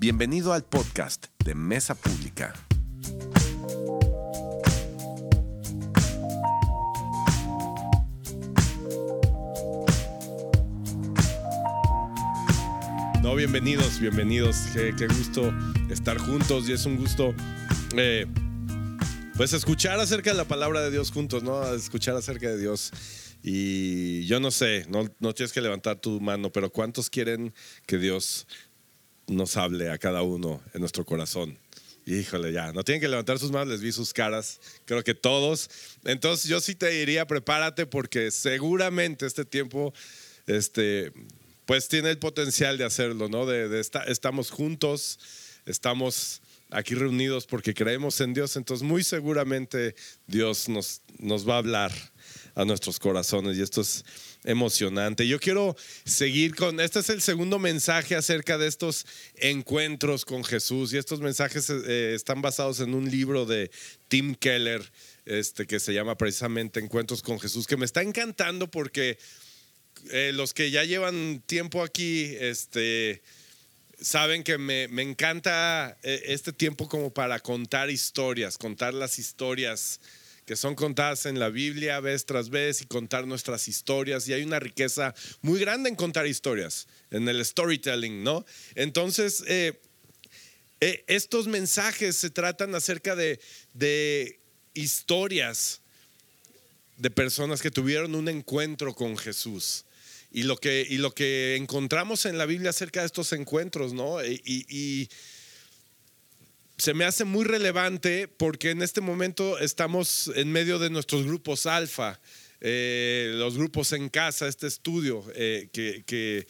Bienvenido al podcast de Mesa Pública. No, bienvenidos, bienvenidos. Qué, gusto estar juntos y es un gusto, eh, pues, escuchar acerca de la palabra de Dios juntos, ¿no? Escuchar acerca de Dios. Y yo no sé, no tienes que levantar tu mano, pero ¿cuántos quieren que Dios nos hable a cada uno en nuestro corazón? Híjole, ya, no tienen que levantar sus manos, les vi sus caras, creo que todos. Entonces yo sí te diría, prepárate porque seguramente este tiempo, este, pues tiene el potencial de hacerlo, ¿no? De, de esta- estamos juntos, estamos aquí reunidos porque creemos en Dios, entonces muy seguramente Dios nos, nos va a hablar a nuestros corazones y esto es emocionante. Yo quiero seguir con, este es el segundo mensaje acerca de estos encuentros con Jesús y estos mensajes eh, están basados en un libro de Tim Keller este, que se llama precisamente Encuentros con Jesús, que me está encantando porque eh, los que ya llevan tiempo aquí, este, saben que me, me encanta eh, este tiempo como para contar historias, contar las historias que son contadas en la Biblia vez tras vez y contar nuestras historias. Y hay una riqueza muy grande en contar historias, en el storytelling, ¿no? Entonces, eh, eh, estos mensajes se tratan acerca de, de historias de personas que tuvieron un encuentro con Jesús. Y lo que, y lo que encontramos en la Biblia acerca de estos encuentros, ¿no? Y- y se me hace muy relevante porque en este momento estamos en medio de nuestros grupos alfa, eh, los grupos en casa, este estudio eh, que, que-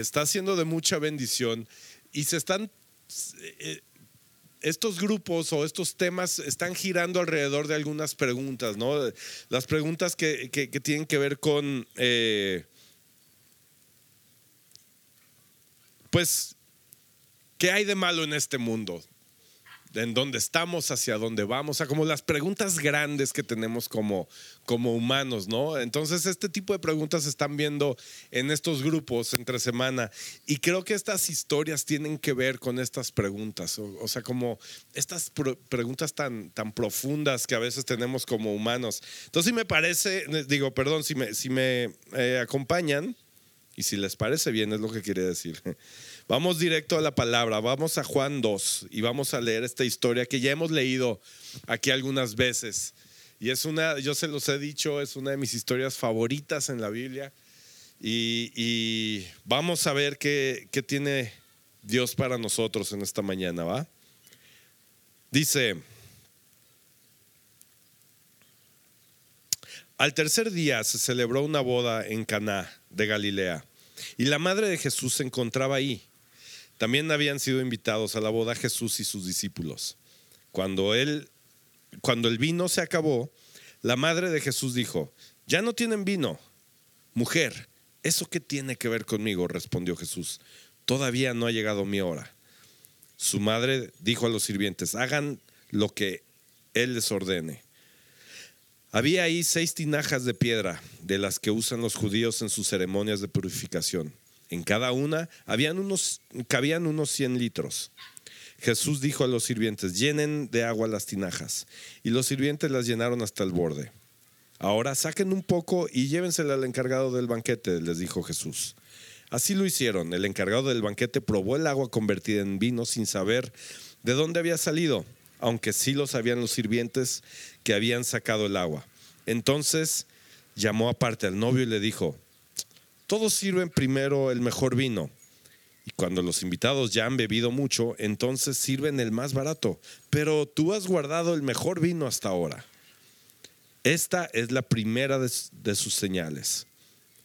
está siendo de mucha bendición y se están eh, estos grupos o estos temas están girando alrededor de algunas preguntas, ¿no? Las preguntas que, que- tienen que ver con, pues, ¿qué hay de malo en este mundo? En dónde estamos, hacia dónde vamos, o sea, como las preguntas grandes que tenemos como, como humanos, ¿no? Entonces, este tipo de preguntas se están viendo en estos grupos entre semana y creo que estas historias tienen que ver con estas preguntas, o, o sea, como estas preguntas tan, tan profundas que a veces tenemos como humanos. Entonces, sí me parece, digo, perdón, si me, si me eh, acompañan y si les parece bien, es lo que quería decir. Vamos directo a la palabra, vamos a Juan 2 y vamos a leer esta historia que ya hemos leído aquí algunas veces. Y es una, yo se los he dicho, es una de mis historias favoritas en la Biblia. Y, vamos a ver qué, qué tiene Dios para nosotros en esta mañana, ¿va? Dice, al tercer día se celebró una boda en Caná de Galilea y la madre de Jesús se encontraba ahí. También habían sido invitados a la boda Jesús y sus discípulos. Cuando él cuando el vino se acabó, la madre de Jesús dijo, "Ya no tienen vino." Mujer, ¿eso qué tiene que ver conmigo? respondió Jesús. Todavía no ha llegado mi hora. Su madre dijo a los sirvientes, "Hagan lo que él les ordene." Había ahí seis tinajas de piedra, de las que usan los judíos en sus ceremonias de purificación. En cada una habían unos, cabían unos 100 litros. Jesús dijo a los sirvientes, llenen de agua las tinajas. Y los sirvientes las llenaron hasta el borde. Ahora saquen un poco y llévensela al encargado del banquete, les dijo Jesús. Así lo hicieron. El encargado del banquete probó el agua convertida en vino sin saber de dónde había salido, aunque sí lo sabían los sirvientes que habían sacado el agua. Entonces llamó aparte al novio y le dijo, todos sirven primero el mejor vino. Y cuando los invitados ya han bebido mucho, entonces sirven el más barato. Pero tú has guardado el mejor vino hasta ahora. Esta es la primera de, sus señales.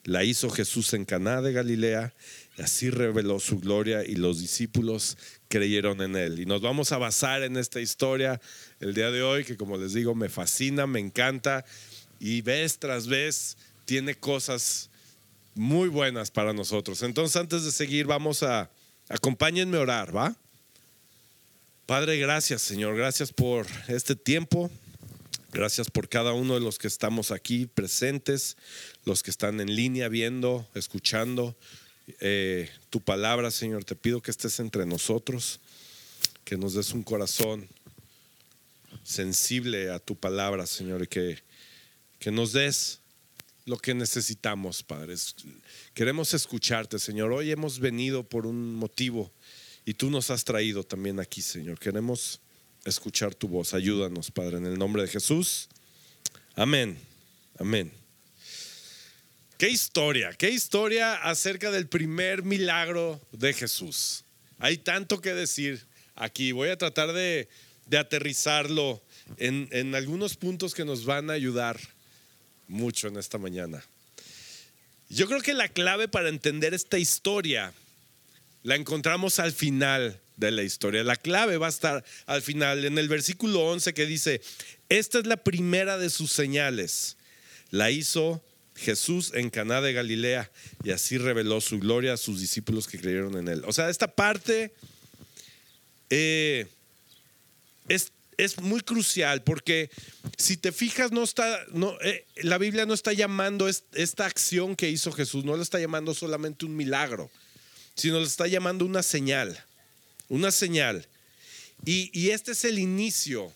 La hizo Jesús en Caná de Galilea, y así reveló su gloria y los discípulos creyeron en él. Y nos vamos a basar en esta historia el día de hoy, que como les digo, me fascina, me encanta, y vez tras vez tiene cosas muy buenas para nosotros. Entonces, antes de seguir, vamos a, acompáñenme a orar, ¿va? Padre, gracias, Señor, gracias por este tiempo. Gracias por cada uno de los que estamos aquí presentes, los que están en línea viendo, escuchando. eh, tu palabra, Señor. Te pido que estés entre nosotros, que nos des un corazón sensible a tu palabra, Señor, y que, que nos des lo que necesitamos, Padre. Queremos escucharte, Señor. Hoy hemos venido por un motivo y tú nos has traído también aquí, Señor. Queremos escuchar tu voz. Ayúdanos, Padre, en el nombre de Jesús. Amén. Amén. Qué historia, qué historia acerca del primer milagro de Jesús. Hay tanto que decir aquí. Voy a tratar de, aterrizarlo en, en algunos puntos que nos van a ayudar mucho en esta mañana. Yo creo que la clave para entender esta historia la encontramos al final de la historia. La clave va a estar al final en el versículo 11 que dice, esta es la primera de sus señales. La hizo Jesús en Caná de Galilea y así reveló su gloria a sus discípulos que creyeron en él. O sea, esta parte eh, es es muy crucial porque si te fijas, no está, eh, la Biblia no está llamando esta acción que hizo Jesús, no lo está llamando solamente un milagro, sino lo está llamando una señal, una señal. Y, este es el inicio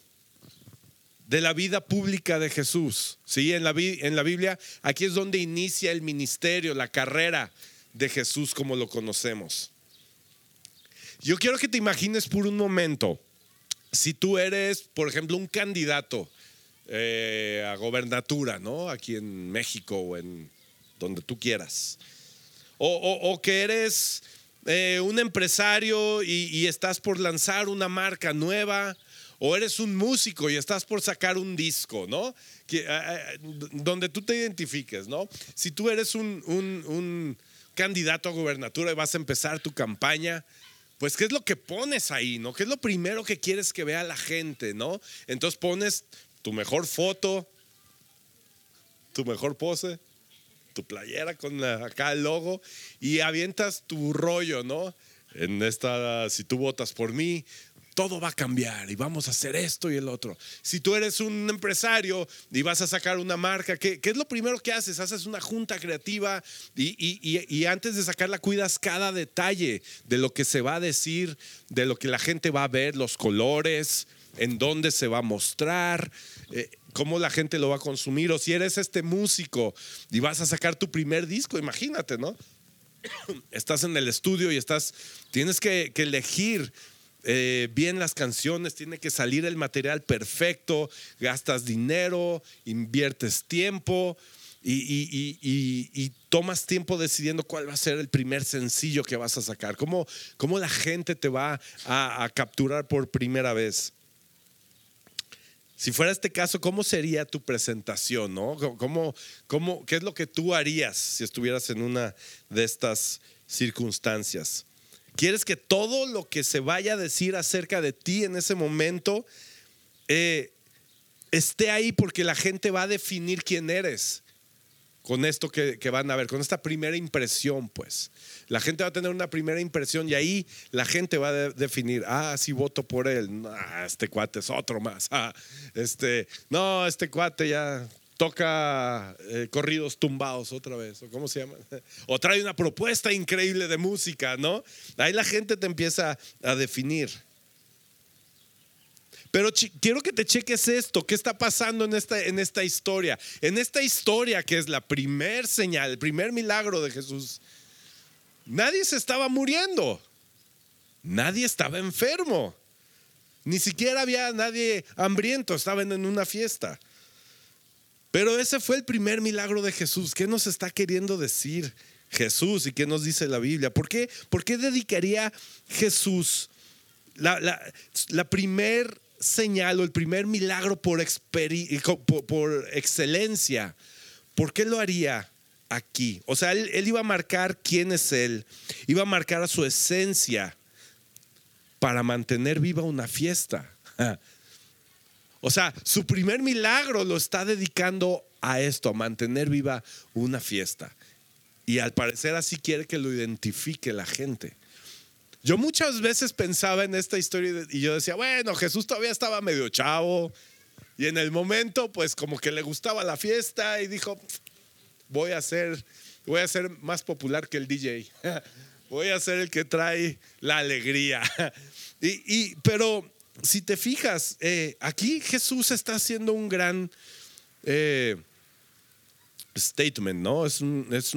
de la vida pública de Jesús. ¿sí? La, en la Biblia, aquí es donde inicia el ministerio, la carrera de Jesús como lo conocemos. Yo quiero que te imagines por un momento si tú eres, por ejemplo, un candidato eh, a gobernatura, ¿no? Aquí en México o en donde tú quieras. O, que eres eh, un empresario y, estás por lanzar una marca nueva. O eres un músico y estás por sacar un disco, ¿no? donde tú te identifiques, ¿no? Si tú eres un, un candidato a gobernatura y vas a empezar tu campaña, pues qué es lo que pones ahí, ¿no? ¿Qué es lo primero que quieres que vea la gente, ¿no? Entonces pones tu mejor foto, tu mejor pose, tu playera con acá el logo y avientas tu rollo, ¿no? En esta, si tú votas por mí, todo va a cambiar y vamos a hacer esto y el otro. Si tú eres un empresario y vas a sacar una marca, ¿qué, es lo primero que haces? Haces una junta creativa y, antes de sacarla cuidas cada detalle de lo que se va a decir, de lo que la gente va a ver, los colores, en dónde se va a mostrar. Eh, cómo la gente lo va a consumir, o si eres este músico y vas a sacar tu primer disco, imagínate, ¿no? Estás en el estudio y estás, tienes que elegir eh, bien las canciones, tiene que salir el material perfecto, gastas dinero, inviertes tiempo y, tomas tiempo decidiendo cuál va a ser el primer sencillo que vas a sacar, cómo, cómo la gente te va a, capturar por primera vez. Si fuera este caso, ¿cómo sería tu presentación? ¿no? ¿Cómo, cómo, ¿Qué es lo que tú harías si estuvieras en una de estas circunstancias? Quieres que todo lo que se vaya a decir acerca de ti en ese momento eh, esté ahí porque la gente va a definir quién eres con esto que, van a ver, con esta primera impresión, pues. La gente va a tener una primera impresión y ahí la gente va a definir, ah, sí voto por él, este cuate es otro más, ah, este, no, este cuate ya toca eh, corridos tumbados otra vez, o cómo se llama, o trae una propuesta increíble de música, ¿no? Ahí la gente te empieza a definir. Pero quiero que te cheques esto, ¿qué está pasando en esta, en esta historia? En esta historia que es la primer señal, el primer milagro de Jesús, nadie se estaba muriendo, nadie estaba enfermo, ni siquiera había nadie hambriento, estaban en una fiesta. Pero ese fue el primer milagro de Jesús. ¿Qué nos está queriendo decir Jesús y qué nos dice la Biblia? ¿Por qué, por qué dedicaría Jesús la, la, primer señal o el primer milagro por, por, excelencia? ¿Por qué lo haría aquí? O sea, él, él iba a marcar quién es Él, iba a marcar a su esencia para mantener viva una fiesta. O sea, su primer milagro lo está dedicando a esto, a mantener viva una fiesta. Y al parecer así quiere que lo identifique la gente. Yo muchas veces pensaba en esta historia y yo decía, bueno, Jesús todavía estaba medio chavo y en el momento pues como que le gustaba la fiesta y dijo, voy a hacer voy a ser más popular que el DJ. Voy a ser el que trae la alegría. Y, pero si te fijas, eh, aquí Jesús está haciendo un gran eh, statement, ¿no? Es,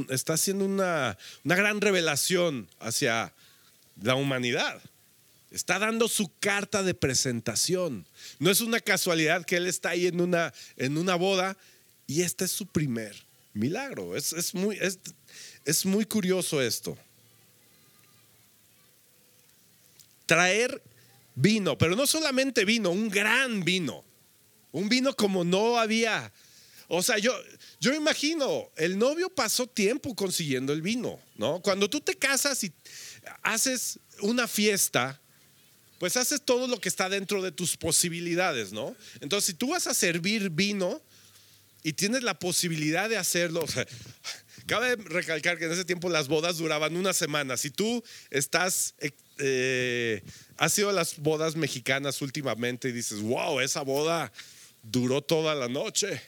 está haciendo una, una gran revelación hacia la humanidad. Está dando su carta de presentación. No es una casualidad que él está ahí en una, en una boda y este es su primer milagro. Es, muy, es, muy curioso esto. Traer vino, pero no solamente vino, un gran vino. Un vino como no había. O sea, yo, yo imagino, el novio pasó tiempo consiguiendo el vino, ¿no? Cuando tú te casas y haces una fiesta, pues haces todo lo que está dentro de tus posibilidades, ¿no? Entonces, si tú vas a servir vino y tienes la posibilidad de hacerlo, cabe recalcar que en ese tiempo las bodas duraban una semana. Si tú estás, eh, has sido a las bodas mexicanas últimamente y dices, wow, esa boda duró toda la noche.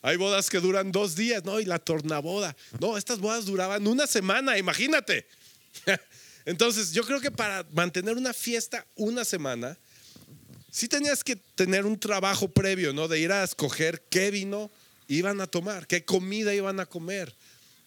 Hay bodas que duran dos días, ¿no? Y la tornaboda. No, estas bodas duraban una semana, imagínate. Entonces, yo creo que para mantener una fiesta una semana, sí tenías que tener un trabajo previo, ¿no? De ir a escoger qué vino iban a tomar, qué comida iban a comer,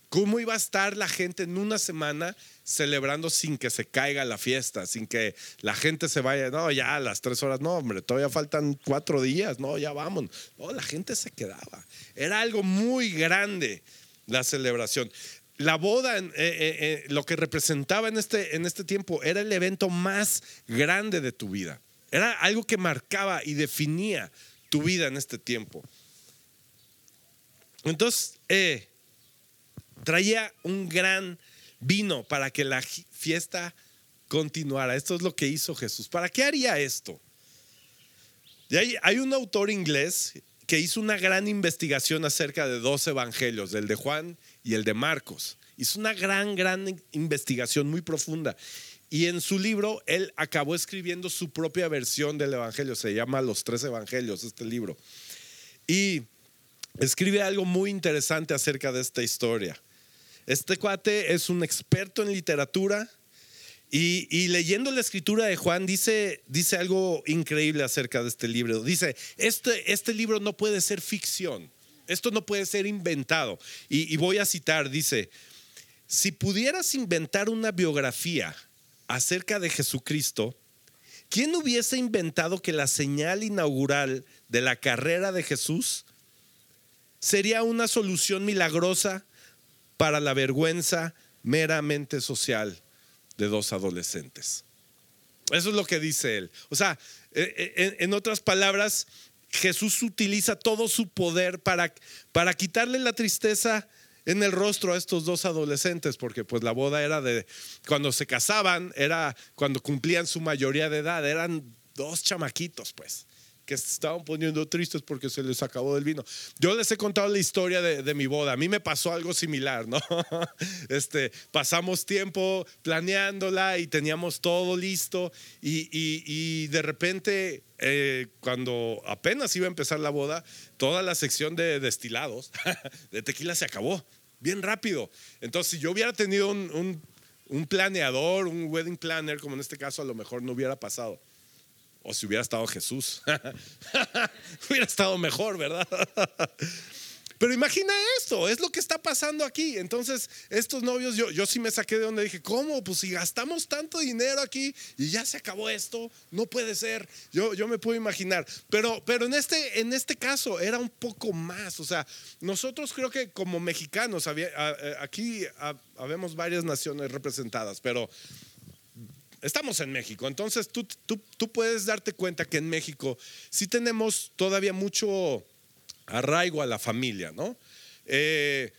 cómo iba a estar la gente en una semana celebrando sin que se caiga la fiesta, sin que la gente se vaya, no, ya a las tres horas, no, hombre, todavía faltan cuatro días, no, ya vamos. No, la gente se quedaba. Era algo muy grande la celebración la boda, eh, eh, eh, lo que representaba en este, en este tiempo, era el evento más grande de tu vida. Era algo que marcaba y definía tu vida en este tiempo. Entonces, traía un gran vino para que la fiesta continuara. Esto es lo que hizo Jesús. ¿Para qué haría esto? hay, hay un autor inglés que hizo una gran investigación acerca de dos evangelios, el de Juan y el de Marcos. Hizo una gran, gran investigación muy profunda. Y en su libro, él acabó escribiendo su propia versión del Evangelio. Se llama Los Tres Evangelios, este libro. Y escribe algo muy interesante acerca de esta historia. Este cuate es un experto en literatura y, leyendo la escritura de Juan dice, dice algo increíble acerca de este libro. Dice, este, este libro no puede ser ficción. Esto no puede ser inventado. Y, voy a citar, dice, si pudieras inventar una biografía acerca de Jesucristo, ¿quién hubiese inventado que la señal inaugural de la carrera de Jesús sería una solución milagrosa para la vergüenza meramente social de dos adolescentes? Eso es lo que dice él. O sea, eh, eh, en otras palabras, Jesús utiliza todo su poder para, para quitarle la tristeza en el rostro a estos dos adolescentes, porque pues la boda era de, cuando se casaban, era cuando cumplían su mayoría de edad, eran dos chamaquitos pues que estaban poniendo tristes porque se les acabó el vino. Yo les he contado la historia de, mi boda. A mí me pasó algo similar, ¿no? Este, pasamos tiempo planeándola y teníamos todo listo y, de repente, eh, cuando apenas iba a empezar la boda, toda la sección de destilados, de tequila se acabó, bien rápido. Entonces, si yo hubiera tenido un, un planeador, un wedding planner, como en este caso, a lo mejor no hubiera pasado. O si hubiera estado Jesús. hubiera estado mejor, ¿verdad? Pero imagina esto, es lo que está pasando aquí. Entonces, estos novios, yo, yo sí me saqué de donde dije, ¿cómo? Pues si gastamos tanto dinero aquí y ya se acabó esto, no puede ser. Yo, yo me puedo imaginar. Pero, pero en, este, en este caso era un poco más. O sea, nosotros creo que como mexicanos, había, aquí habemos varias naciones representadas, pero estamos en México, entonces tú, tú, puedes darte cuenta que en México sí tenemos todavía mucho arraigo a la familia, ¿no? Eh,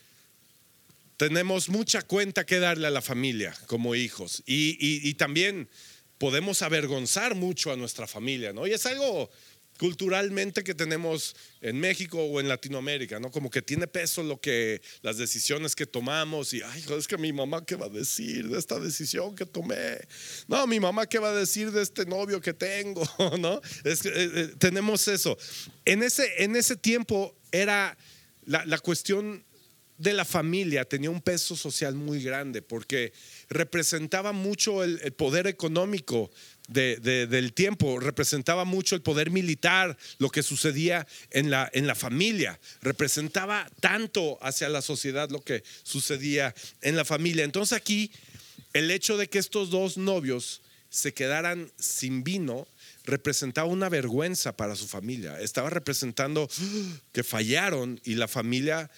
tenemos mucha cuenta que darle a la familia como hijos y, también podemos avergonzar mucho a nuestra familia, ¿no? Y es algo culturalmente que tenemos en México o en Latinoamérica, ¿no? Como que tiene peso lo que las decisiones que tomamos y ay, es que mi mamá qué va a decir de esta decisión que tomé. No, mi mamá qué va a decir de este novio que tengo, ¿no? Eh, eh, tenemos eso. En ese en ese tiempo era la, la cuestión de la familia tenía un peso social muy grande porque representaba mucho el poder económico de- de- del tiempo, representaba mucho el poder militar, lo que sucedía en la, en la familia, representaba tanto hacia la sociedad lo que sucedía en la familia. Entonces aquí el hecho de que estos dos novios se quedaran sin vino representaba una vergüenza para su familia. Estaba representando que fallaron y la familia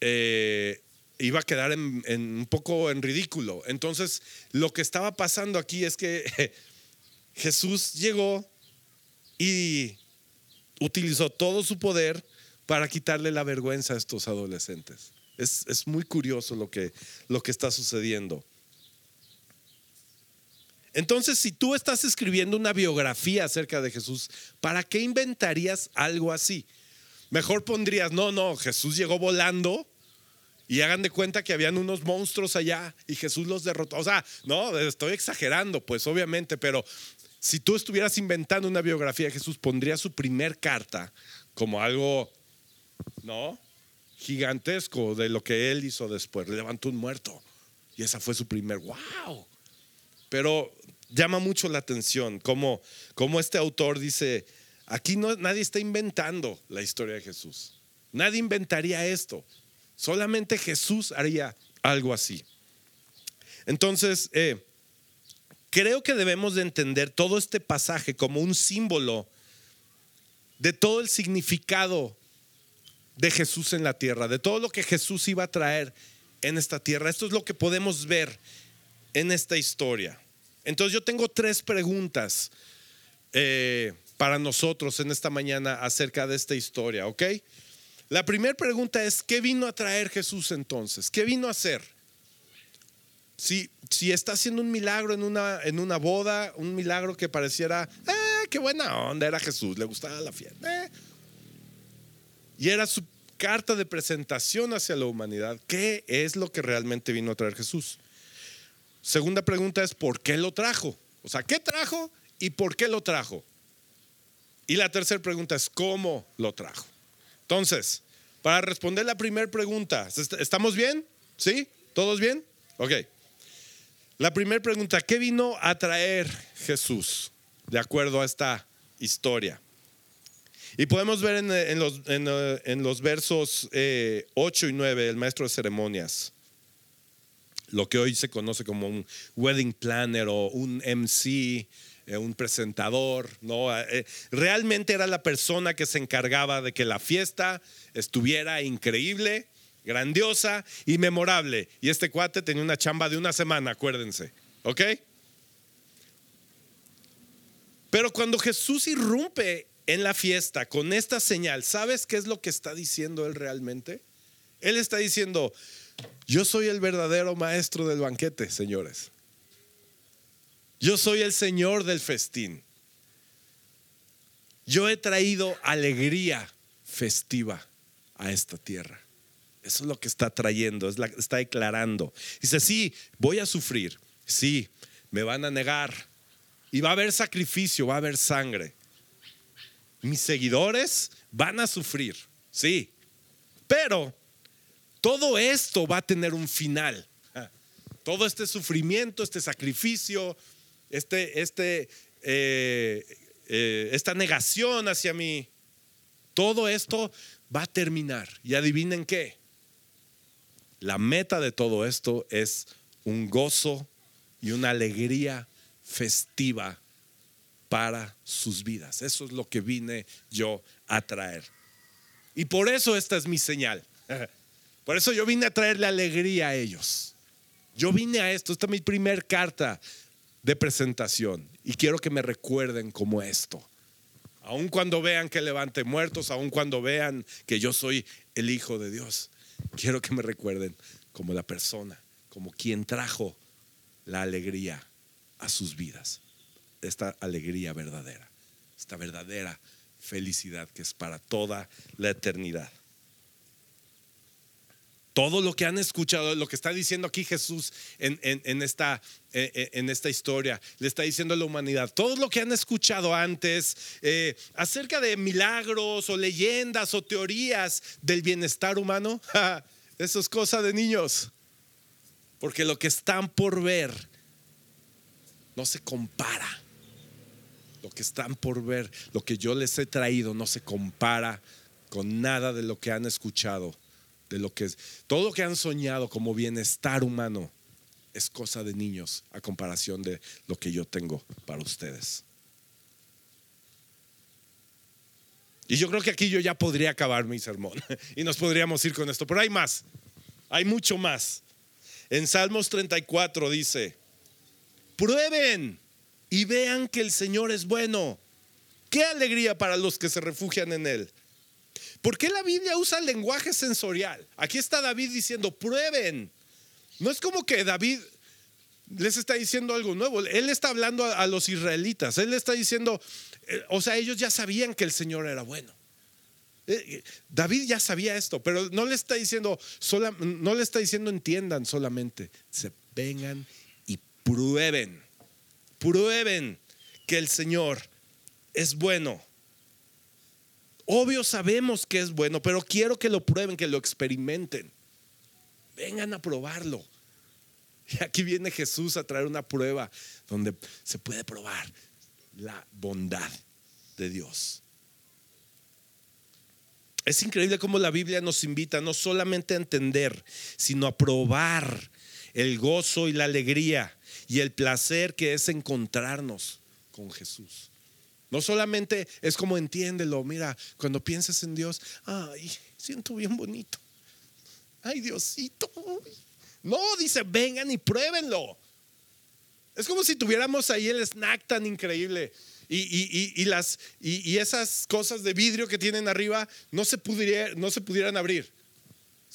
eh, iba a quedar en, un poco en ridículo. Entonces, lo que estaba pasando aquí es que Jesús llegó y utilizó todo su poder para quitarle la vergüenza a estos adolescentes. Es, es muy curioso lo que, lo que está sucediendo. Entonces, si tú estás escribiendo una biografía acerca de Jesús, ¿para qué inventarías algo así? Mejor pondrías, no, no, Jesús llegó volando y hagan de cuenta que habían unos monstruos allá y Jesús los derrotó. O sea, no, estoy exagerando, pues obviamente, pero si tú estuvieras inventando una biografía de Jesús, pondría su primer carta como algo, ¿no? Gigantesco de lo que él hizo después. Levantó un muerto. Y esa fue su primer, wow. Pero llama mucho la atención como, como este autor dice, aquí no, nadie está inventando la historia de Jesús. Nadie inventaría esto. Solamente Jesús haría algo así. Entonces, eh, creo que debemos de entender todo este pasaje como un símbolo de todo el significado de Jesús en la tierra, de todo lo que Jesús iba a traer en esta tierra. Esto es lo que podemos ver en esta historia. Entonces yo tengo tres preguntas eh, para nosotros en esta mañana acerca de esta historia, ¿ok? La primera pregunta es, ¿qué vino a traer Jesús entonces? ¿Qué vino a hacer? Si, si está haciendo un milagro en una, en una boda, un milagro que pareciera, eh, qué buena onda, era Jesús, le gustaba la fiesta. eh. Y era su carta de presentación hacia la humanidad. ¿Qué es lo que realmente vino a traer Jesús? Segunda pregunta es, ¿por qué lo trajo? O sea, ¿qué trajo y por qué lo trajo? Y la tercera pregunta es, ¿cómo lo trajo? Entonces, para responder la primera pregunta, ¿est- ¿estamos bien? ¿Sí? ¿Todos bien? Ok. La primera pregunta, ¿qué vino a traer Jesús de acuerdo a esta historia? Y podemos ver en, los, versos eh, 8 y 9, el maestro de ceremonias, lo que hoy se conoce como un wedding planner o un MC, un presentador, ¿no? Eh, realmente era la persona que se encargaba de que la fiesta estuviera increíble, grandiosa y memorable. Y este cuate tenía una chamba de una semana, acuérdense, ¿ok? Pero cuando Jesús irrumpe en la fiesta con esta señal, ¿sabes qué es lo que está diciendo él realmente? Él está diciendo, yo soy el verdadero maestro del banquete, señores. Yo soy el señor del festín. Yo he traído alegría festiva a esta tierra. Eso es lo que está trayendo, está declarando. Dice, sí, voy a sufrir, sí, me van a negar. Y va a haber sacrificio, va a haber sangre. Mis seguidores van a sufrir, sí. Pero todo esto va a tener un final. Todo este sufrimiento, este sacrificio, este, este, eh, eh, esta negación hacia mí, todo esto va a terminar. Y adivinen qué. La meta de todo esto es un gozo y una alegría festiva para sus vidas. Eso es lo que vine yo a traer. Y por eso esta es mi señal. Por eso yo vine a traerle alegría a ellos. Yo vine a esto, esta es mi primer carta de presentación y quiero que me recuerden como esto. Aun cuando vean que levante muertos, aun cuando vean que yo soy el Hijo de Dios, quiero que me recuerden como la persona, como quien trajo la alegría a sus vidas. Esta alegría verdadera, esta verdadera felicidad que es para toda la eternidad. Todo lo que han escuchado, lo que está diciendo aquí Jesús eh, eh, en esta historia, le está diciendo a la humanidad, todo lo que han escuchado antes eh, acerca de milagros o leyendas o teorías del bienestar humano, Eso es cosa de niños. Porque lo que están por ver no se compara. Lo que están por ver, lo que yo les he traído, no se compara con nada de lo que han escuchado, de lo que es, todo lo que han soñado como bienestar humano es cosa de niños a comparación de lo que yo tengo para ustedes. Y yo creo que aquí yo ya podría acabar mi sermón y nos podríamos ir con esto, pero hay más, hay mucho más. En Salmos 34 dice, prueben y vean que el Señor es bueno. Qué alegría para los que se refugian en Él. ¿Por qué la Biblia usa el lenguaje sensorial? Aquí está David diciendo, prueben. No es como que David les está diciendo algo nuevo. Él está hablando a, los israelitas. Él está diciendo, eh, o sea, ellos ya sabían que el Señor era bueno. Eh, eh, David ya sabía esto, pero no le está diciendo, no le está diciendo entiendan solamente, se vengan y prueben, prueben que el Señor es bueno. Obvio sabemos que es bueno, pero quiero que lo prueben, que lo experimenten. Vengan a probarlo. Y aquí viene Jesús a traer una prueba donde se puede probar la bondad de Dios. Es increíble cómo la Biblia nos invita no solamente a entender, sino a probar el gozo y la alegría y el placer que es encontrarnos con Jesús. No solamente es como entiéndelo, mira, cuando pienses en Dios, ay, siento bien bonito. Ay, Diosito. No, dice, vengan y pruébenlo. Es como si tuviéramos ahí el snack tan increíble y, las, y, esas cosas de vidrio que tienen arriba no se, no se pudieran abrir.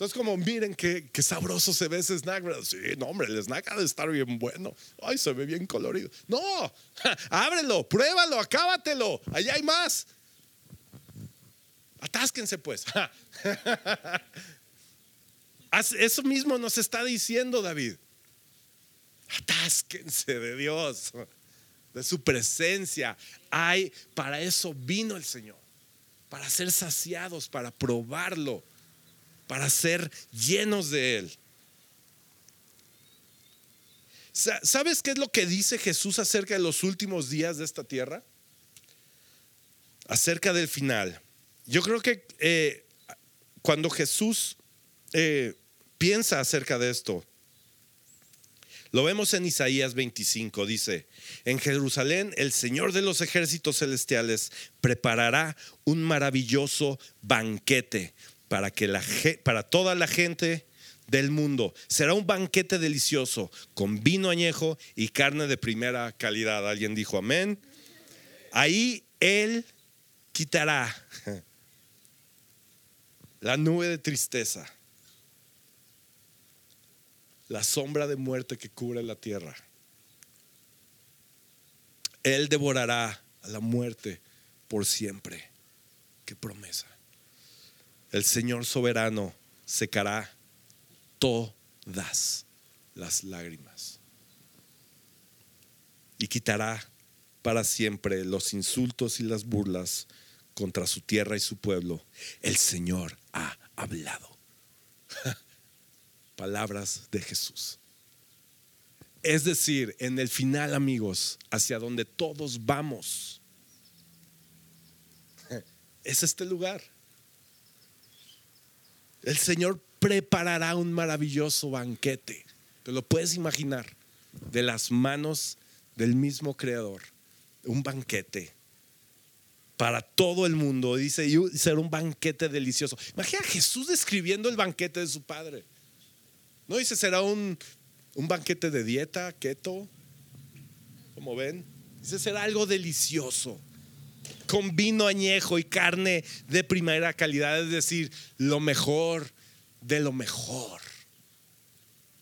Entonces, como miren qué, sabroso se ve ese snack. Sí, no, hombre, el snack ha de estar bien bueno. Ay, se ve bien colorido. No, ábrelo, pruébalo, acábatelo. Allá hay más. Atásquense, pues. Eso mismo nos está diciendo David. Atásquense de Dios, de su presencia. Hay, para eso vino el Señor, para ser saciados, para probarlo, para ser llenos de Él. ¿Sabes qué es lo que dice Jesús acerca de los últimos días de esta tierra? Acerca del final. Yo creo que eh, cuando Jesús eh, piensa acerca de esto, lo vemos en Isaías 25, dice, en Jerusalén el Señor de los ejércitos celestiales preparará un maravilloso banquete para, que la, para toda la gente del mundo. Será un banquete delicioso con vino añejo y carne de primera calidad. ¿Alguien dijo amén? Ahí Él quitará la nube de tristeza la sombra de muerte que cubre la tierra. Él devorará a la muerte por siempre. Qué promesa. El Señor soberano secará todas las lágrimas y quitará para siempre los insultos y las burlas contra su tierra y su pueblo. El Señor ha hablado. palabras de Jesús. Es decir, en el final, amigos, hacia donde todos vamos, es este lugar. El Señor preparará un maravilloso banquete. Te lo puedes imaginar, de las manos del mismo Creador. Un banquete para todo el mundo. Dice, y será un banquete delicioso. Imagina a Jesús describiendo el banquete de su Padre. No dice, será un, banquete de dieta, keto, como ven. Dice, será algo delicioso, con vino añejo y carne de primera calidad, es decir, lo mejor de lo mejor.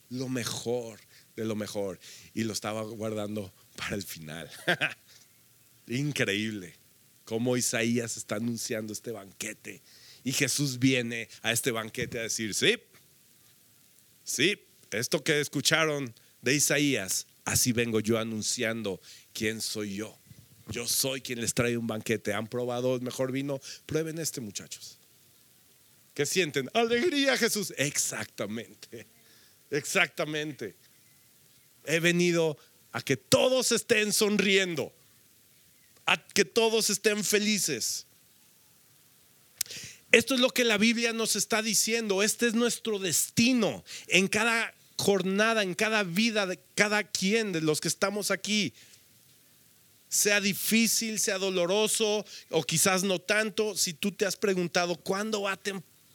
Lo mejor de lo mejor. Y lo estaba guardando para el final. Increíble cómo Isaías está anunciando este banquete. Y Jesús viene a este banquete a decir, sí, Sí, esto que escucharon de Isaías, así vengo yo anunciando quién soy yo. Yo soy quien les trae un banquete. ¿Han probado el mejor vino? Prueben este, muchachos. ¿Qué sienten? Alegría, Jesús. Exactamente. Exactamente. He venido a que todos estén sonriendo, a que todos estén felices. Esto es lo que la Biblia nos está diciendo. Este es nuestro destino en cada jornada, en cada vida de cada quien de los que estamos aquí. Sea difícil, sea doloroso o quizás no tanto, si tú te has preguntado cuándo va a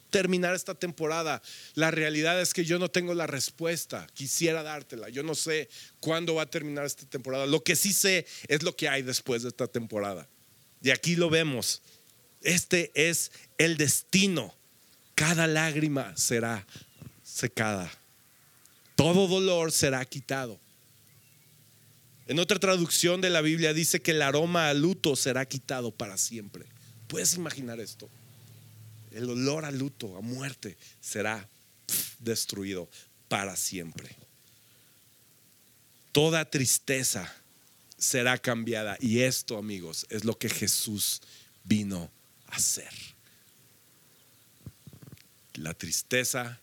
terminar esta temporada, la realidad es que yo no tengo la respuesta. Quisiera dártela. Yo no sé cuándo va a terminar esta temporada. Lo que sí sé es lo que hay después de esta temporada. Y aquí lo vemos. Este es el destino. Cada lágrima será secada. Todo dolor será quitado. En otra traducción de la Biblia dice que el aroma a luto será quitado para siempre. ¿Puedes imaginar esto? El olor a luto, a muerte, será destruido para siempre. Toda tristeza será cambiada. Y esto, amigos, es lo que Jesús vino hacer. La tristeza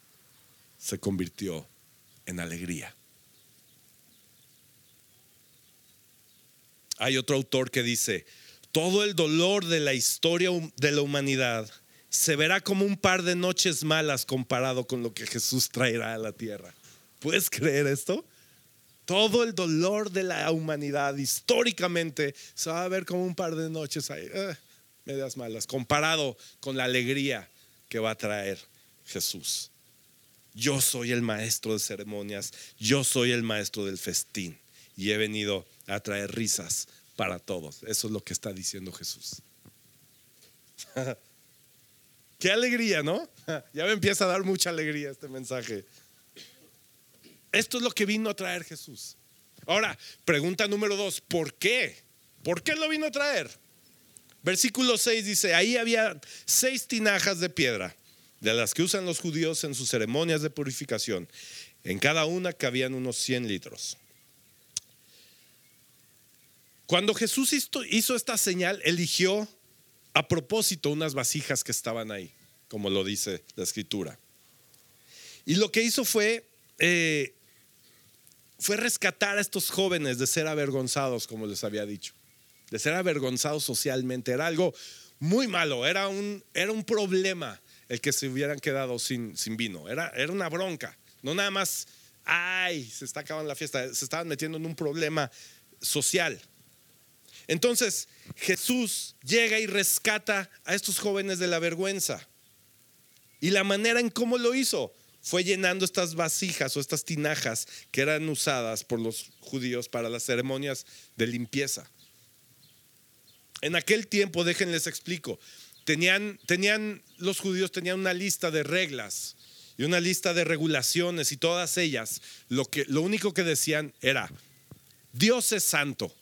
se convirtió en alegría. Hay otro autor que dice, todo el dolor de la historia de la humanidad se verá como un par de noches malas comparado con lo que Jesús traerá a la tierra. ¿Puedes creer esto? Todo el dolor de la humanidad históricamente se va a ver como un par de noches. Eh, medias malas, comparado con la alegría que va a traer Jesús. Yo soy el maestro de ceremonias, yo soy el maestro del festín y he venido a traer risas para todos. Eso es lo que está diciendo Jesús. Qué alegría, ¿no? Ya me empieza a dar mucha alegría este mensaje. Esto es lo que vino a traer Jesús. Ahora, pregunta número dos, ¿por qué? ¿Por qué lo vino a traer? Versículo 6 dice, ahí había seis tinajas de piedra, de las que usan los judíos en sus ceremonias de purificación. En cada una cabían unos 100 litros. Cuando Jesús hizo esta señal, eligió a propósito unas vasijas que estaban ahí, como lo dice la escritura. Y lo que hizo fue, eh, fue rescatar a estos jóvenes de ser avergonzados, como les había dicho de ser avergonzado socialmente. Era algo muy malo, era un, era un problema el que se hubieran quedado sin, sin vino. Era, era una bronca. No nada más, ay, se está acabando la fiesta, se estaban metiendo en un problema social. Entonces Jesús llega y rescata a estos jóvenes de la vergüenza. Y la manera en cómo lo hizo fue llenando estas vasijas o estas tinajas que eran usadas por los judíos para las ceremonias de limpieza. En aquel tiempo, déjenles explico, tenían, tenían, los judíos tenían una lista de reglas y una lista de regulaciones y todas ellas, lo, que, lo único que decían era, Dios es santo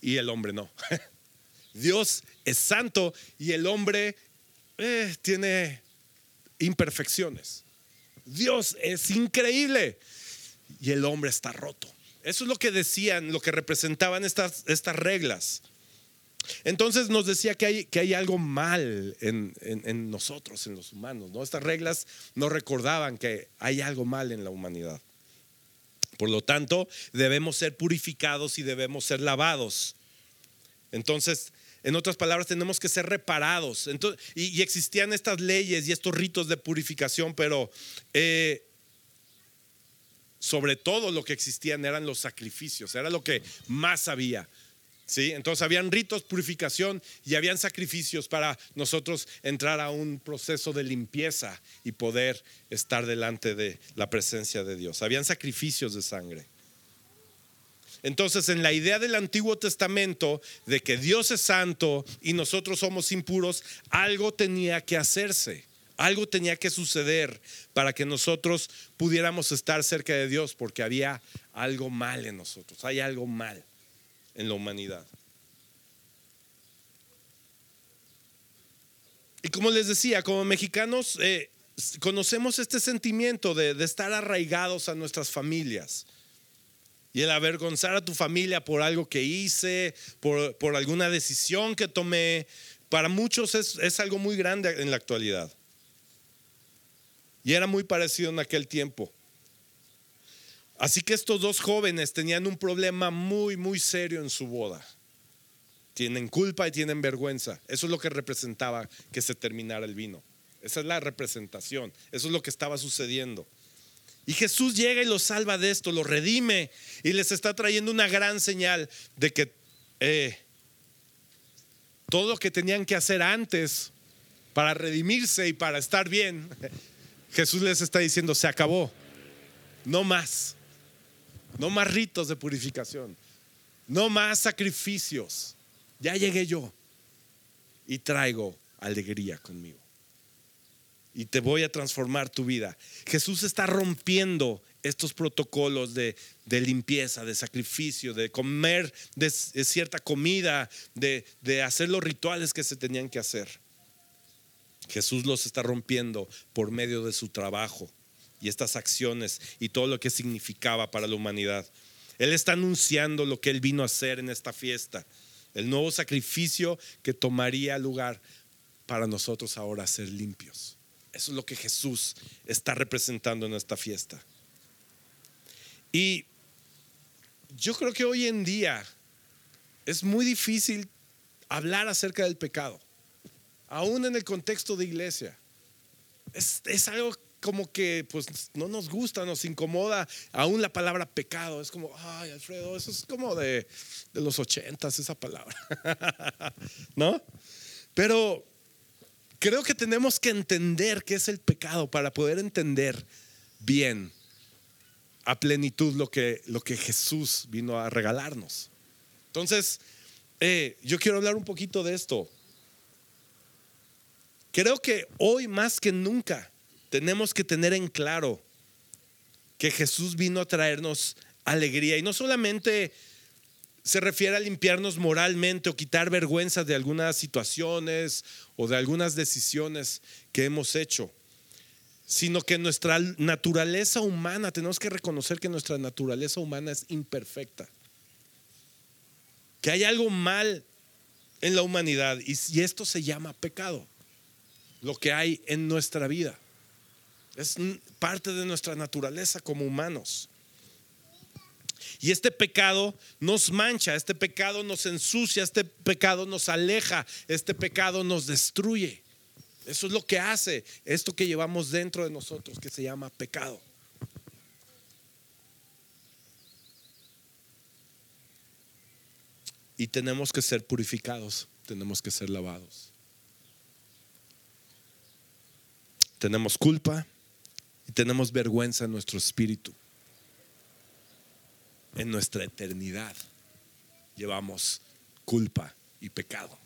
y el hombre no. Dios es santo y el hombre eh, tiene imperfecciones. Dios es increíble y el hombre está roto. Eso es lo que decían, lo que representaban estas, estas reglas. Entonces nos decía que hay, que hay algo mal en, en, nosotros, en los humanos. ¿no? Estas reglas nos recordaban que hay algo mal en la humanidad. Por lo tanto, debemos ser purificados y debemos ser lavados. Entonces, en otras palabras, tenemos que ser reparados. Entonces, y, existían estas leyes y estos ritos de purificación, pero eh, sobre todo lo que existían eran los sacrificios, era lo que más había. ¿Sí? Entonces habían ritos, purificación y habían sacrificios para nosotros entrar a un proceso de limpieza y poder estar delante de la presencia de Dios. Habían sacrificios de sangre. Entonces, en la idea del Antiguo Testamento de que Dios es santo y nosotros somos impuros, algo tenía que hacerse. Algo tenía que suceder para que nosotros pudiéramos estar cerca de Dios, porque había algo mal en nosotros, hay algo mal en la humanidad. Y como les decía, como mexicanos eh, conocemos este sentimiento de, estar arraigados a nuestras familias. Y el avergonzar a tu familia por algo que hice, por, por alguna decisión que tomé, para muchos es, es algo muy grande en la actualidad. Y era muy parecido en aquel tiempo. Así que estos dos jóvenes tenían un problema muy, muy serio en su boda. Tienen culpa y tienen vergüenza. Eso es lo que representaba que se terminara el vino. Esa es la representación. Eso es lo que estaba sucediendo. Y Jesús llega y los salva de esto, los redime y les está trayendo una gran señal de que eh, todo lo que tenían que hacer antes para redimirse y para estar bien, Jesús les está diciendo, se acabó, no más, no más ritos de purificación, no más sacrificios, ya llegué yo y traigo alegría conmigo. Y te voy a transformar tu vida. Jesús está rompiendo estos protocolos de, limpieza, de sacrificio, de comer de, cierta comida, de, de hacer los rituales que se tenían que hacer. Jesús los está rompiendo por medio de su trabajo y estas acciones y todo lo que significaba para la humanidad. Él está anunciando lo que Él vino a hacer en esta fiesta, el nuevo sacrificio que tomaría lugar para nosotros ahora ser limpios. Eso es lo que Jesús está representando en esta fiesta. Y yo creo que hoy en día es muy difícil hablar acerca del pecado, aún en el contexto de iglesia. Es, algo como que pues no nos gusta, nos incomoda aún la palabra pecado. Es como, ay Alfredo, eso es como de, de los ochentas esa palabra. ¿No? Pero creo que tenemos que entender qué es el pecado para poder entender bien a plenitud lo que, lo que Jesús vino a regalarnos. Entonces, eh, yo quiero hablar un poquito de esto. Creo que hoy más que nunca tenemos que tener en claro que Jesús vino a traernos alegría y no solamente se refiere a limpiarnos moralmente o quitar vergüenza de algunas situaciones o de algunas decisiones que hemos hecho sino que nuestra naturaleza humana, tenemos que reconocer que nuestra naturaleza humana es imperfecta. Que hay algo mal en la humanidad y, esto se llama pecado, lo que hay en nuestra vida. Es parte de nuestra naturaleza como humanos. Y este pecado nos mancha, este pecado nos ensucia, este pecado nos aleja, este pecado nos destruye. Eso es lo que hace esto que llevamos dentro de nosotros, que se llama pecado. Y tenemos que ser purificados, tenemos que ser lavados. Tenemos culpa tenemos vergüenza en nuestro espíritu. En nuestra eternidad llevamos culpa y pecado.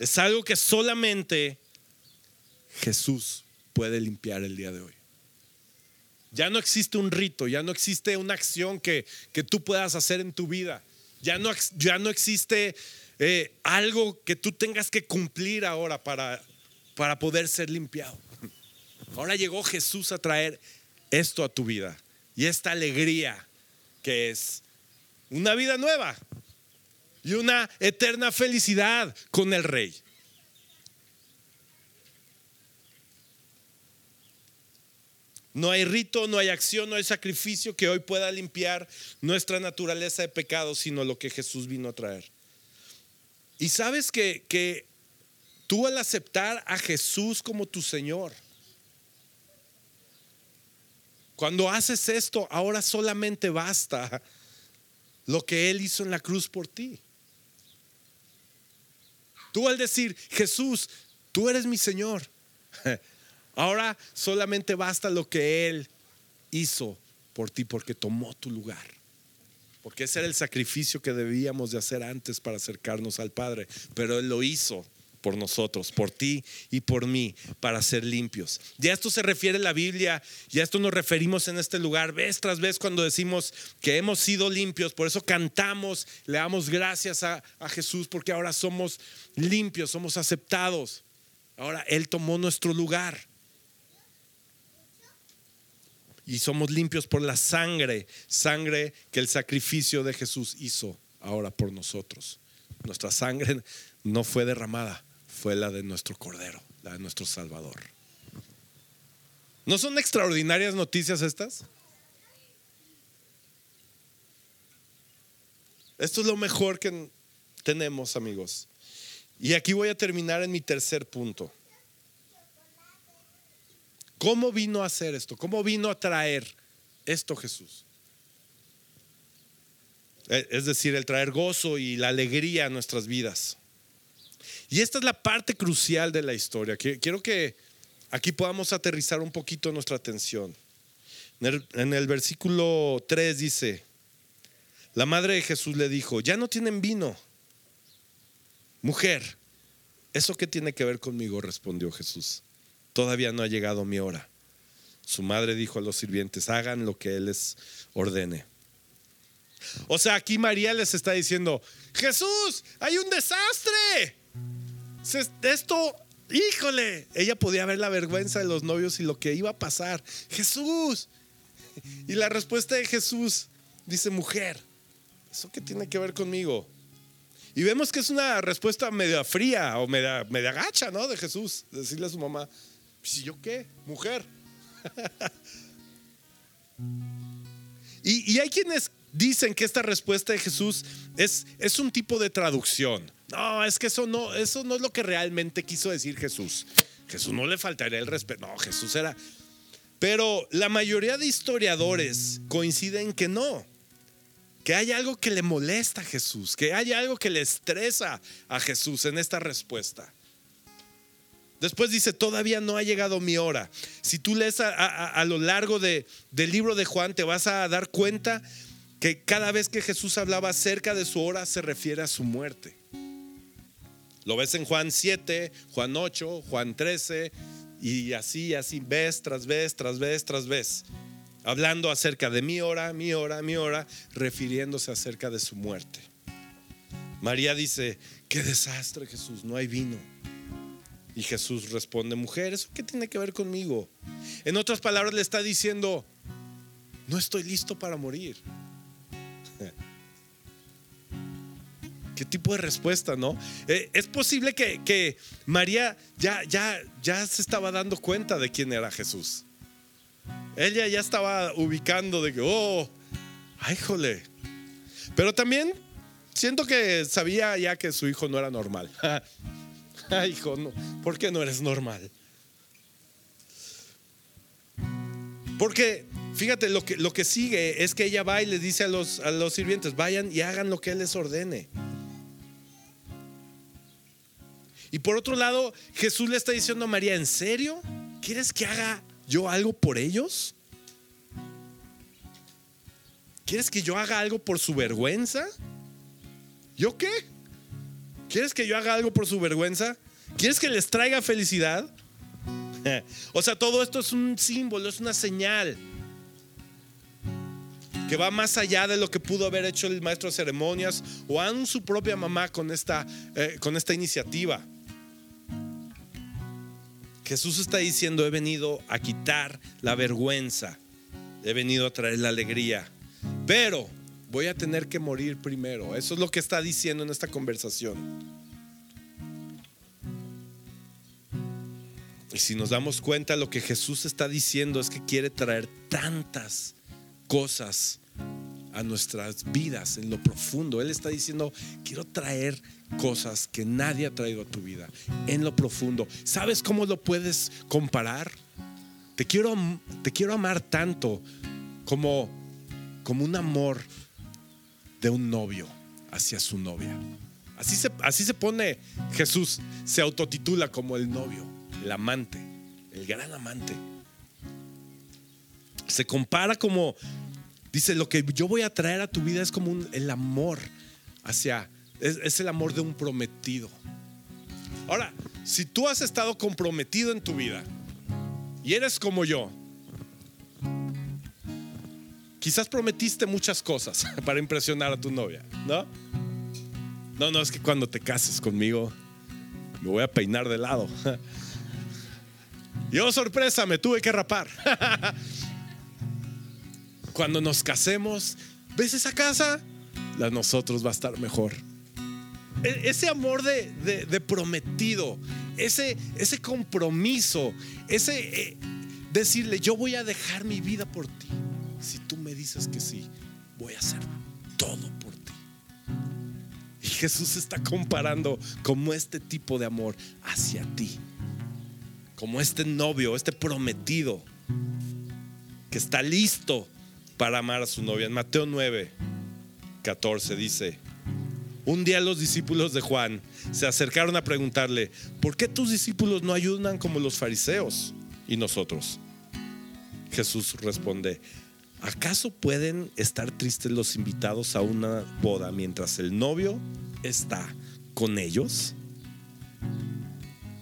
Es algo que solamente Jesús puede limpiar el día de hoy. Ya no existe un rito, ya no existe una acción que, que tú puedas hacer en tu vida. Ya no, ya no existe eh, algo que tú tengas que cumplir ahora para, para poder ser limpiado. Ahora llegó Jesús a traer esto a tu vida y esta alegría que es una vida nueva, y una eterna felicidad con el rey. No hay rito, no hay acción, no hay sacrificio que hoy pueda limpiar nuestra naturaleza de pecado, sino lo que Jesús vino a traer. Y sabes que, que tú al aceptar a Jesús como tu Señor, cuando haces esto, ahora solamente basta lo que Él hizo en la cruz por ti. Tú al decir, Jesús, tú eres mi Señor. Ahora solamente basta lo que Él hizo por ti porque tomó tu lugar. Porque ese era el sacrificio que debíamos de hacer antes para acercarnos al Padre. Pero Él lo hizo por nosotros, por ti y por mí, para ser limpios. Ya esto se refiere la Biblia, ya esto nos referimos en este lugar, vez tras vez cuando decimos que hemos sido limpios, por eso cantamos, le damos gracias a, a Jesús, porque ahora somos limpios, somos aceptados. Ahora Él tomó nuestro lugar. Y somos limpios por la sangre, sangre que el sacrificio de Jesús hizo ahora por nosotros. nuestra sangre no fue derramada, fue la de nuestro Cordero, la de nuestro Salvador. ¿No son extraordinarias noticias estas? Esto es lo mejor que tenemos, amigos. Y aquí voy a terminar en mi tercer punto. ¿Cómo vino a hacer esto? ¿Cómo vino a traer esto Jesús? Eh, es decir, el traer gozo y la alegría a nuestras vidas. Y esta es la parte crucial de la historia. Quiero que aquí podamos aterrizar un poquito nuestra atención. En el versículo 3 dice, la madre de Jesús le dijo, ya no tienen vino. Mujer, ¿eso qué tiene que ver conmigo? respondió Jesús. Todavía no ha llegado mi hora. Su madre dijo a los sirvientes, hagan lo que Él les ordene. O sea, aquí María les está diciendo, Jesús, hay un desastre. Esto, híjole, ella podía ver la vergüenza de los novios y lo que iba a pasar. Jesús. Y la respuesta de Jesús dice, mujer, ¿eso qué tiene que ver conmigo? Y vemos que es una respuesta media fría o media, media gacha, ¿no? De Jesús, decirle a su mamá, ¿y yo qué? Mujer. y, y hay quienes dicen que esta respuesta de Jesús es, es un tipo de traducción. No, es que eso no, eso no es lo que realmente quiso decir Jesús. Jesús no le faltaría el respeto. No, Jesús era. Pero la mayoría de historiadores coinciden que no. Que hay algo que le molesta a Jesús, que hay algo que le estresa a Jesús en esta respuesta. Después dice, todavía no ha llegado mi hora. Si tú lees a, lo largo de, del libro de Juan, te vas a dar cuenta que cada vez que Jesús hablaba acerca de su hora se refiere a su muerte. Lo ves en Juan 7, Juan 8, Juan 13 y así, así, vez tras vez, tras vez, tras vez. Hablando acerca de mi hora, mi hora, mi hora, refiriéndose acerca de su muerte. María dice, qué desastre Jesús, no hay vino. Y Jesús responde, mujer, ¿eso qué tiene que ver conmigo? En otras palabras le está diciendo, no estoy listo para morir. ¿Qué tipo de respuesta, no? Eh, es posible que, María ya, ya, ya se estaba dando cuenta de quién era Jesús. Ella ya estaba ubicando de que, oh, ay, jole. Pero también siento que sabía ya que su hijo no era normal. ay, hijo, no, ¿por qué no eres normal? Porque fíjate, lo que, lo que sigue es que ella va y le dice a los, a los sirvientes, vayan y hagan lo que Él les ordene. Y por otro lado, Jesús le está diciendo a María, ¿en serio? ¿Quieres que haga yo algo por ellos? ¿Quieres que yo haga algo por su vergüenza? ¿Yo qué? ¿Quieres que yo haga algo por su vergüenza? ¿Quieres que les traiga felicidad? o sea, todo esto es un símbolo, es una señal que va más allá de lo que pudo haber hecho el maestro de ceremonias o aún su propia mamá con esta, eh, con esta iniciativa. Jesús está diciendo, he venido a quitar la vergüenza, he venido a traer la alegría, pero voy a tener que morir primero. Eso es lo que está diciendo en esta conversación. Y si nos damos cuenta, lo que Jesús está diciendo es que quiere traer tantas cosas a nuestras vidas en lo profundo. Él está diciendo, quiero traer cosas que nadie ha traído a tu vida en lo profundo. ¿Sabes cómo lo puedes comparar? Te quiero, te quiero amar tanto como, como un amor de un novio hacia su novia. Así se, así se pone Jesús, se autotitula como el novio el amante, el gran amante. Se compara como, dice, lo que yo voy a traer a tu vida es como el amor hacia, es, el amor de un prometido. Ahora, si tú has estado comprometido en tu vida y eres como yo, quizás prometiste muchas cosas para impresionar a tu novia, ¿no? No, no, es que cuando te cases conmigo me voy a peinar de lado. Yo, sorpresa, me tuve que rapar. Cuando nos casemos, ¿ves esa casa? La nosotros va a estar mejor. e, ese amor de, de, prometido, ese, ese compromiso, ese eh, decirle, yo voy a dejar mi vida por ti. Si tú me dices que sí, voy a hacer todo por ti. Y Jesús está comparando como este tipo de amor hacia ti. Como este novio, este prometido que está listo para amar a su novia. En Mateo 9, 14 dice, un día los discípulos de Juan se acercaron a preguntarle, ¿por qué tus discípulos no ayudan como los fariseos y nosotros? Jesús responde, ¿acaso pueden estar tristes los invitados a una boda mientras el novio está con ellos?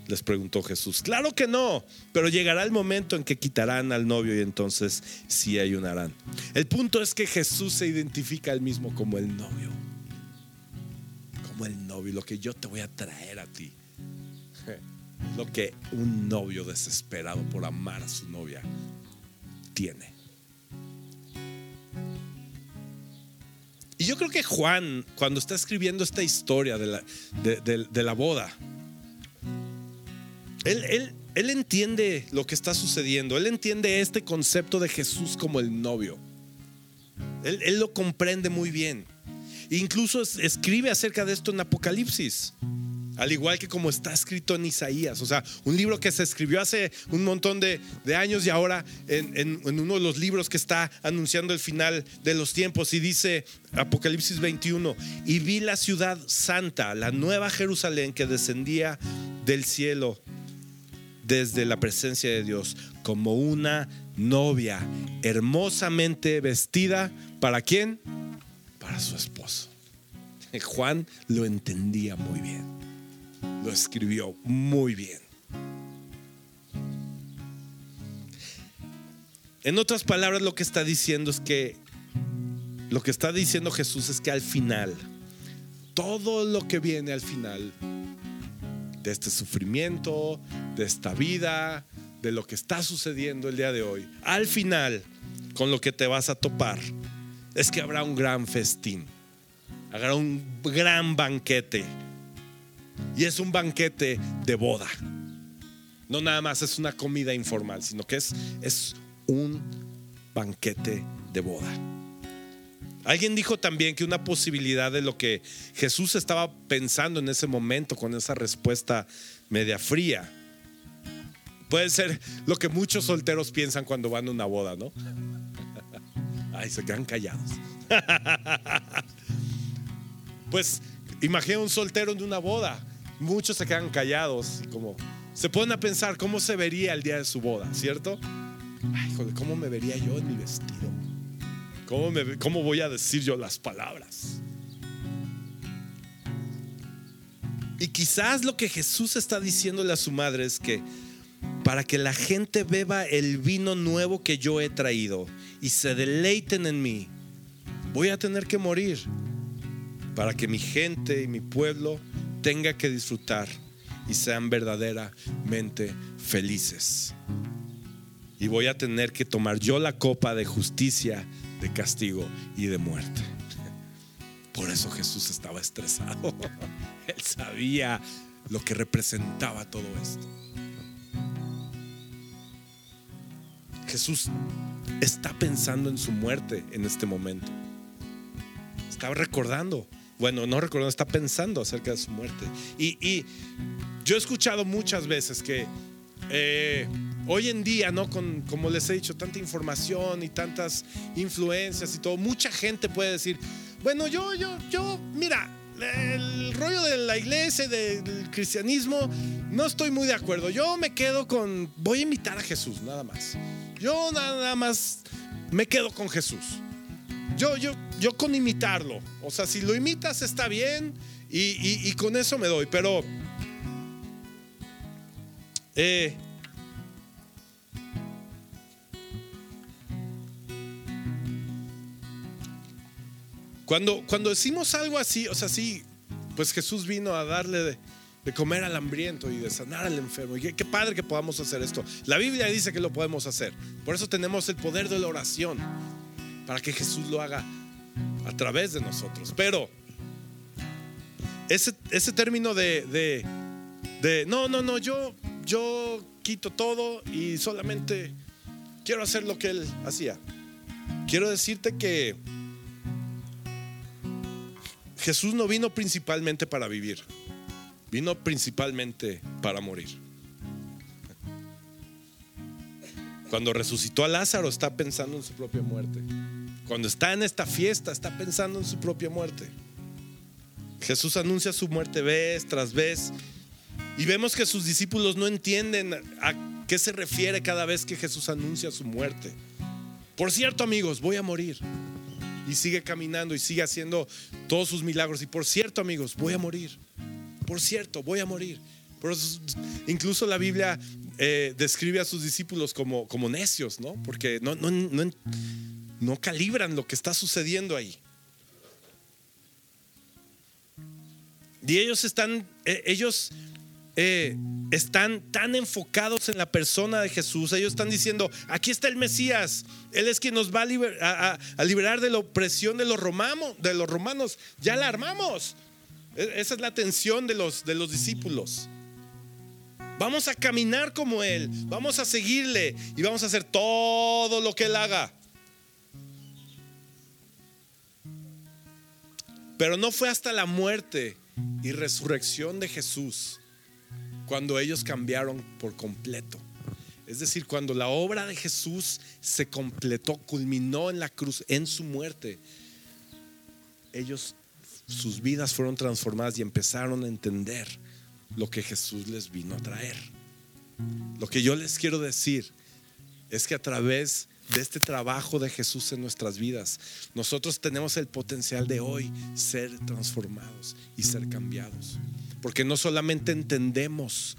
Les preguntó Jesús. Claro que no, pero llegará el momento en que quitarán al novio y entonces sí ayunarán. El punto es que Jesús se identifica él mismo como el novio. Como el novio, lo que yo te voy a traer a ti. Lo que un novio desesperado por amar a su novia tiene. Y yo creo que Juan, cuando está escribiendo esta historia de la, de la boda, él, entiende lo que está sucediendo. Él entiende este concepto de Jesús como el novio. Él, él lo comprende muy bien. Incluso escribe acerca de esto en Apocalipsis. Al igual que como está escrito en Isaías. O sea, un libro que se escribió hace un montón de, años y ahora en, en, uno de los libros que está anunciando el final de los tiempos. Y dice Apocalipsis 21, y vi la ciudad santa, la nueva Jerusalén que descendía del cielo desde la presencia de Dios como una novia hermosamente vestida. ¿Para quién? Para su esposo. Juan lo entendía muy bien. Lo escribió muy bien. En otras palabras, lo que está diciendo es que lo que está diciendo Jesús es que al final, todo lo que viene al final de este sufrimiento, de esta vida, de lo que está sucediendo el día de hoy, al final, con lo que te vas a topar, es que habrá un gran festín, habrá un gran banquete. Y es un banquete de boda. No nada más es una comida informal, sino que es, es un banquete de boda. Alguien dijo también que una posibilidad de lo que Jesús estaba pensando en ese momento con esa respuesta media fría puede ser lo que muchos solteros piensan cuando van a una boda, ¿no? Ay, se quedan callados. Pues imagina un soltero en una boda. Muchos se quedan callados y como se ponen a pensar cómo se vería el día de su boda, ¿cierto? Ay, joder, ¿cómo me vería yo en mi vestido? ¿Cómo, voy a decir yo las palabras? Y quizás lo que Jesús está diciéndole a su madre es que para que la gente beba el vino nuevo que yo he traído y se deleiten en mí, voy a tener que morir para que mi gente y mi pueblo tenga que disfrutar y sean verdaderamente felices. Y voy a tener que tomar yo la copa de justicia de castigo y de muerte. Por eso Jesús estaba estresado. Él sabía lo que representaba todo esto. Jesús está pensando en su muerte en este momento. Estaba recordando, bueno, no recordando, está pensando acerca de su muerte. Y, yo he escuchado muchas veces que eh, hoy en día, ¿no? Con, como les he dicho, tanta información y tantas influencias y todo, mucha gente puede decir, bueno, yo, yo, yo, mira, el rollo de la iglesia, del cristianismo, no estoy muy de acuerdo. Yo me quedo con, voy a imitar a Jesús, nada más. Yo nada más me quedo con Jesús. Yo, yo, yo con imitarlo. O sea, si lo imitas está bien y, y con eso me doy. Pero eh, cuando, cuando decimos algo así, o sea, sí, pues Jesús vino a darle de, comer al hambriento y de sanar al enfermo. Y qué, padre que podamos hacer esto. La Biblia dice que lo podemos hacer. Por eso tenemos el poder de la oración, para que Jesús lo haga a través de nosotros. Pero ese, ese término de, de, de, no, no, no, yo, yo quito todo y solamente quiero hacer lo que él hacía. Quiero decirte que Jesús no vino principalmente para vivir, vino principalmente para morir. Cuando resucitó a Lázaro está pensando en su propia muerte. Cuando está en esta fiesta está pensando en su propia muerte. Jesús anuncia su muerte vez tras vez y vemos que sus discípulos no entienden a qué se refiere cada vez que Jesús anuncia su muerte. Por cierto, amigos, voy a morir. Y sigue caminando y sigue haciendo todos sus milagros. Y por cierto, amigos, voy a morir. Por cierto, voy a morir. incluso la Biblia eh, describe a sus discípulos como, como necios, ¿no? Porque no, no, no, no calibran lo que está sucediendo ahí. Y ellos están, eh, ellos eh, están tan enfocados en la persona de Jesús. Ellos están diciendo, aquí está el Mesías. Él es quien nos va a, liberar de la opresión de los, romanos. Ya la armamos. E, esa es la atención de los, de los discípulos. Vamos a caminar como Él. Vamos a seguirle y vamos a hacer todo lo que Él haga. Pero no fue hasta la muerte y resurrección de Jesús cuando ellos cambiaron por completo. Es decir, cuando la obra de Jesús se completó, culminó en la cruz, en su muerte, ellos, sus vidas fueron transformadas y empezaron a entender lo que Jesús les vino a traer. Lo que yo les quiero decir es que a través de este trabajo de Jesús en nuestras vidas, nosotros tenemos el potencial de hoy ser transformados y ser cambiados. Porque no solamente entendemos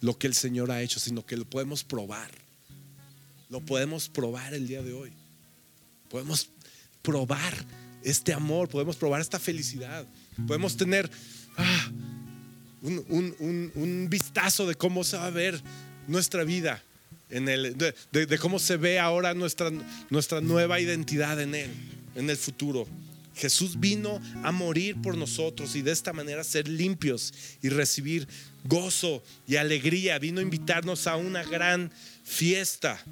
lo que el Señor ha hecho, sino que lo podemos probar. Lo podemos probar el día de hoy. Podemos probar este amor, podemos probar esta felicidad. Podemos tener ah, un, vistazo de cómo se va a ver nuestra vida, en el, de, cómo se ve ahora nuestra, nuestra nueva identidad en Él, en el futuro. Jesús vino a morir por nosotros y de esta manera ser limpios y recibir gozo y alegría. Vino a invitarnos a una gran fiesta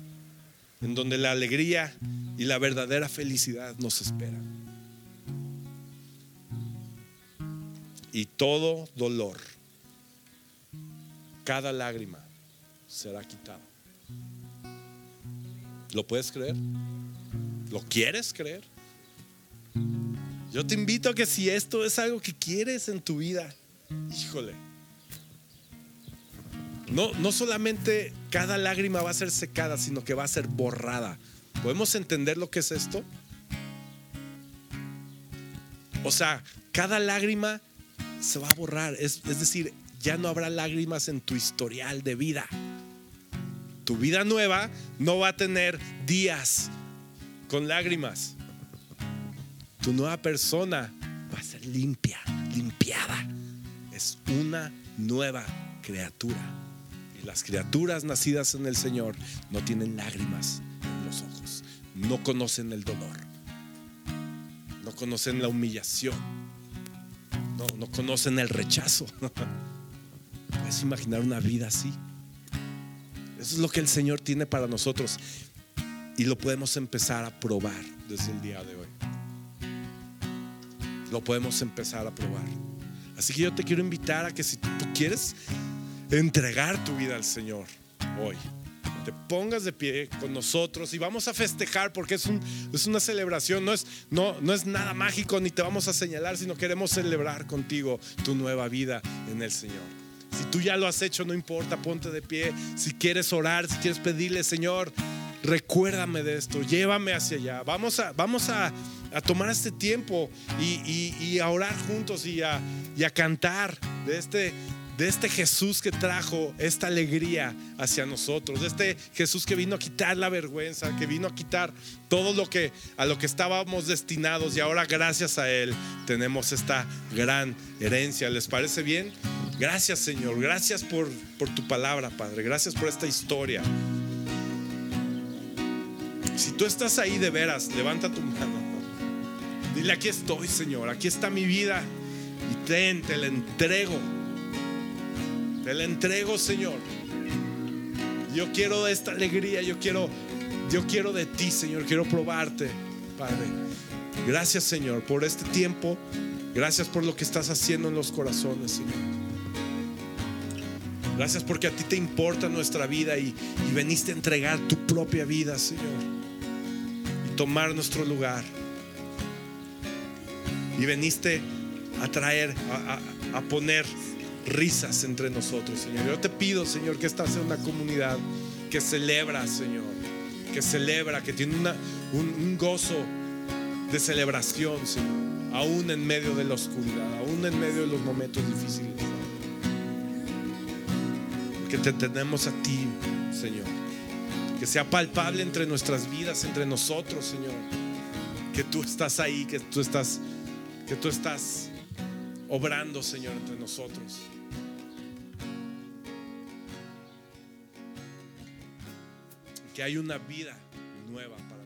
en donde la alegría y la verdadera felicidad nos esperan. Y todo dolor, cada lágrima será quitada. ¿Lo puedes creer? ¿Lo quieres creer? Yo te invito a que si esto es algo que quieres en tu vida, híjole. No, no solamente cada lágrima va a ser secada, sino que va a ser borrada. ¿Podemos entender lo que es esto? O sea, cada lágrima se va a borrar. Es, es decir, ya no habrá lágrimas en tu historial de vida. Tu vida nueva no va a tener días con lágrimas tu nueva persona va a ser limpia, limpiada. Es una nueva criatura. Y las criaturas nacidas en el Señor no tienen lágrimas en los ojos, no conocen el dolor, no conocen la humillación, no, no conocen el rechazo. ¿Puedes imaginar una vida así? Eso es lo que el Señor tiene para nosotros y lo podemos empezar a probar desde el día de hoy lo podemos empezar a probar. Así que yo te quiero invitar a que si tú quieres entregar tu vida al Señor hoy, te pongas de pie con nosotros y vamos a festejar porque es, un, es una celebración, no es, no, no es nada mágico ni te vamos a señalar, sino queremos celebrar contigo tu nueva vida en el Señor. Si tú ya lo has hecho, no importa, ponte de pie. Si quieres orar, si quieres pedirle, Señor, recuérdame de esto, llévame hacia allá. Vamos a, vamos a a tomar este tiempo y, a orar juntos y a, cantar de este, de este Jesús que trajo esta alegría hacia nosotros, de este Jesús que vino a quitar la vergüenza, que vino a quitar todo lo que a lo que estábamos destinados y ahora gracias a él tenemos esta gran herencia. ¿Les parece bien? Gracias, Señor. Gracias por, por tu palabra, Padre. Gracias por esta historia. Si tú estás ahí de veras, levanta tu mano. Dile, aquí estoy, Señor, aquí está mi vida y ten, te la entrego. Te la entrego, Señor. Yo quiero esta alegría, yo quiero, yo quiero de ti, Señor, quiero probarte, Padre. Gracias, Señor, por este tiempo. Gracias por lo que estás haciendo en los corazones, Señor. Gracias porque a ti te importa nuestra vida y, y veniste a entregar tu propia vida, Señor. Y tomar nuestro lugar. Y veniste a traer, a, poner risas entre nosotros, Señor. Yo te pido, Señor, que esta sea una comunidad que celebra, Señor. Que celebra, que tiene un gozo de celebración, Señor. Aún en medio de la oscuridad, aún en medio de los momentos difíciles. Que te tenemos a ti, Señor. Que sea palpable entre nuestras vidas, entre nosotros, Señor. Que tú estás ahí, que tú estás, que tú estás obrando, Señor, entre nosotros. Que hay una vida nueva para